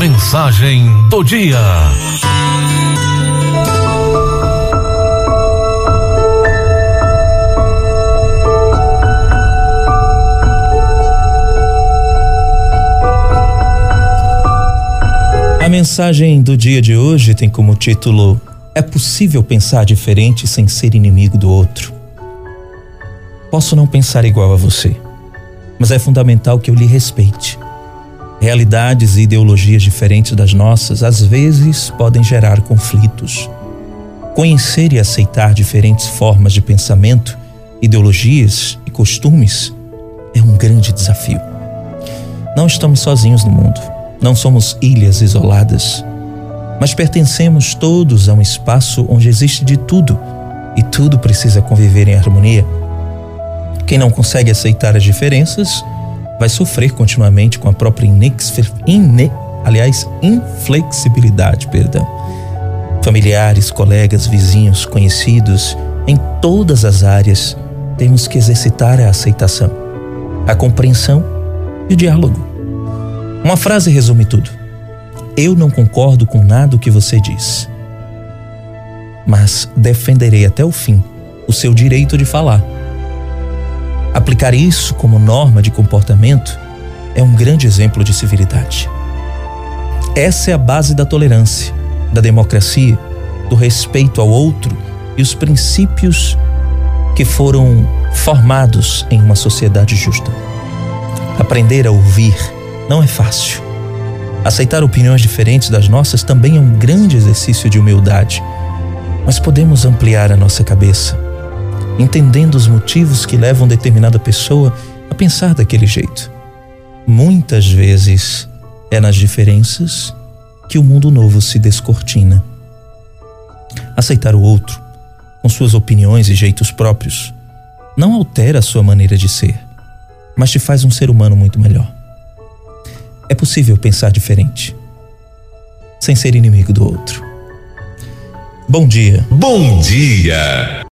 Mensagem do dia. A mensagem do dia de hoje tem como título É possível pensar diferente sem ser inimigo do outro. Posso não pensar igual a você, mas é fundamental que eu lhe respeite. Realidades e ideologias diferentes das nossas às vezes podem gerar conflitos. Conhecer e aceitar diferentes formas de pensamento, ideologias e costumes é um grande desafio. Não estamos sozinhos no mundo, não somos ilhas isoladas, mas pertencemos todos a um espaço onde existe de tudo e tudo precisa conviver em harmonia. Quem não consegue aceitar as diferenças vai sofrer continuamente com a própria ine, aliás, inflexibilidade, perdão. Familiares, colegas, vizinhos, conhecidos, em todas as áreas, temos que exercitar a aceitação, a compreensão e o diálogo. Uma frase resume tudo. Eu não concordo com nada o que você diz, mas defenderei até o fim o seu direito de falar Aplicar isso como norma de comportamento é um grande exemplo de civilidade. Essa é a base da tolerância, da democracia, do respeito ao outro e os princípios que foram formados em uma sociedade justa. Aprender a ouvir não é fácil. Aceitar opiniões diferentes das nossas também é um grande exercício de humildade, mas podemos ampliar a nossa cabeça entendendo os motivos que levam determinada pessoa a pensar daquele jeito. Muitas vezes é nas diferenças que o mundo novo se descortina. Aceitar o outro, com suas opiniões e jeitos próprios, não altera a sua maneira de ser, mas te faz um ser humano muito melhor. É possível pensar diferente, sem ser inimigo do outro. Bom dia. Bom dia.